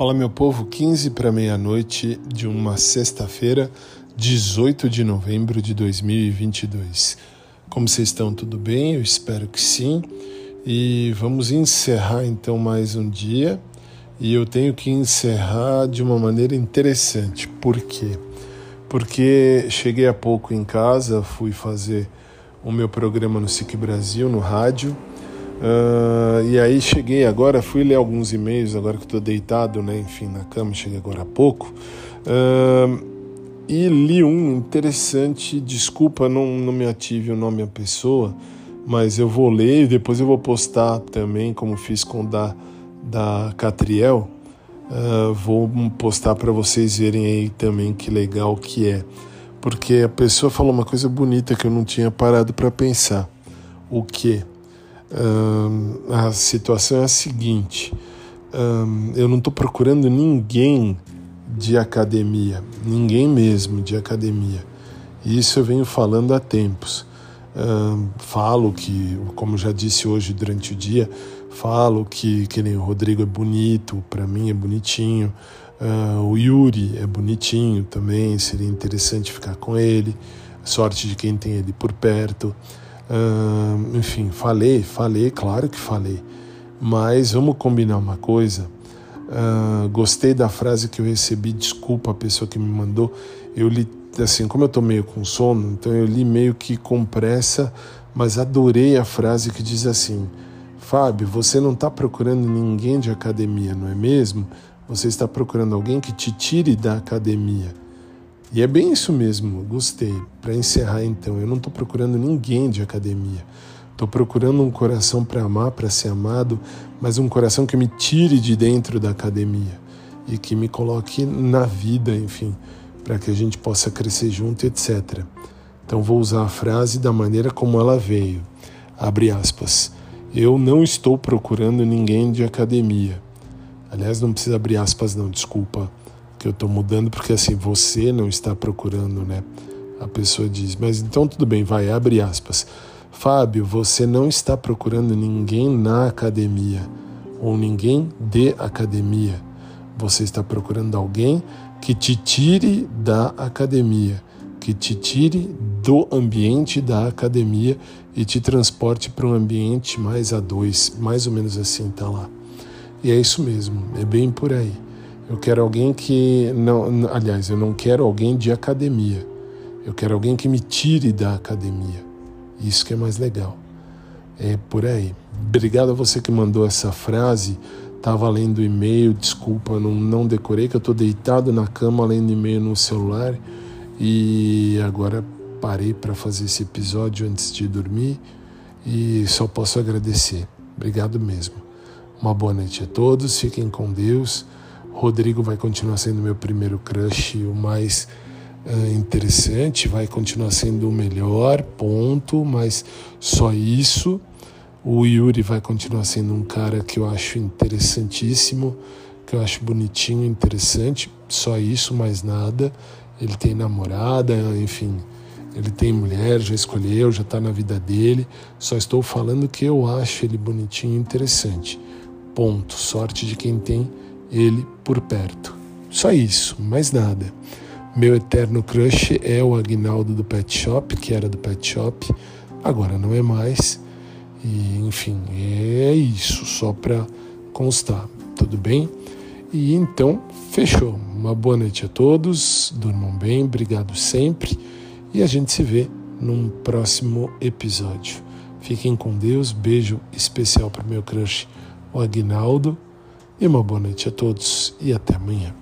Fala, meu povo, 15 para meia-noite de uma sexta-feira, 18 de novembro de 2022. Como vocês estão? Tudo bem? Eu espero que sim. E vamos encerrar então mais um dia. E eu tenho que encerrar de uma maneira interessante. Por quê? Porque cheguei há pouco em casa, fui fazer o meu programa no SIC Brasil, no rádio Uh, e aí cheguei agora, fui ler alguns e-mails, agora que estou deitado, né, enfim, na cama, cheguei agora há pouco. Uh, e li um interessante, desculpa, não, não me ative o nome da pessoa, mas eu vou ler e depois eu vou postar também, como fiz com o da, da Catriel. Uh, vou postar para vocês verem aí também que legal que é. Porque a pessoa falou uma coisa bonita que eu não tinha parado para pensar. O que? A situação é a seguinte: eu não estou procurando ninguém de academia, ninguém mesmo de academia. Isso eu venho falando há tempos. falo que, como já disse hoje durante o dia, falo que, que nem o Rodrigo é bonito, para mim é bonitinho. Uh, o Yuri é bonitinho também, seria interessante ficar com ele. Sorte de quem tem ele por perto. Uh, enfim, falei, falei, claro que falei. Mas vamos combinar uma coisa. Uh, gostei da frase que eu recebi, desculpa a pessoa que me mandou. Eu li, assim, como eu tô meio com sono, então eu li meio que com pressa, mas adorei a frase que diz assim: Fábio, você não está procurando ninguém de academia, não é mesmo? Você está procurando alguém que te tire da academia. E é bem isso mesmo, gostei. Para encerrar então, eu não estou procurando ninguém de academia. Estou procurando um coração para amar, para ser amado, mas um coração que me tire de dentro da academia e que me coloque na vida, enfim, para que a gente possa crescer junto, etc. Então vou usar a frase da maneira como ela veio. Abre aspas. Eu não estou procurando ninguém de academia. Aliás, não precisa abrir aspas, não, desculpa que eu estou mudando, porque assim, você não está procurando, né? A pessoa diz, mas então tudo bem, vai, abre aspas. Fábio, você não está procurando ninguém na academia ou ninguém de academia. Você está procurando alguém que te tire da academia, que te tire do ambiente da academia e te transporte para um ambiente mais a dois, mais ou menos assim, tá lá. E é isso mesmo, é bem por aí. Eu quero alguém que não, aliás, eu não quero alguém de academia. Eu quero alguém que me tire da academia. Isso que é mais legal. É por aí. Obrigado a você que mandou essa frase. Estava lendo e-mail, desculpa, não, não decorei, que eu estou deitado na cama lendo e-mail no celular e agora parei para fazer esse episódio antes de dormir e só posso agradecer. Obrigado mesmo. Uma boa noite a todos, fiquem com Deus. Rodrigo vai continuar sendo meu primeiro crush, o mais uh, interessante, vai continuar sendo o melhor, ponto, mas só isso. O Yuri vai continuar sendo um cara que eu acho interessantíssimo, que eu acho bonitinho, interessante, só isso, mais nada. Ele tem namorada, enfim, ele tem mulher, já escolheu, já está na vida dele. Só estou falando que eu acho ele bonitinho e interessante. Ponto. Sorte de quem tem ele por perto. Só isso, mais nada. Meu eterno crush é o Agnaldo do Pet Shop, que era do Pet Shop, agora não é mais. E, enfim, é isso, só para constar, tudo bem? E então, fechou. Uma boa noite a todos, durmam bem, obrigado sempre e a gente se vê num próximo episódio. Fiquem com Deus, beijo especial para meu crush, o Agnaldo. E uma boa noite a todos e até amanhã.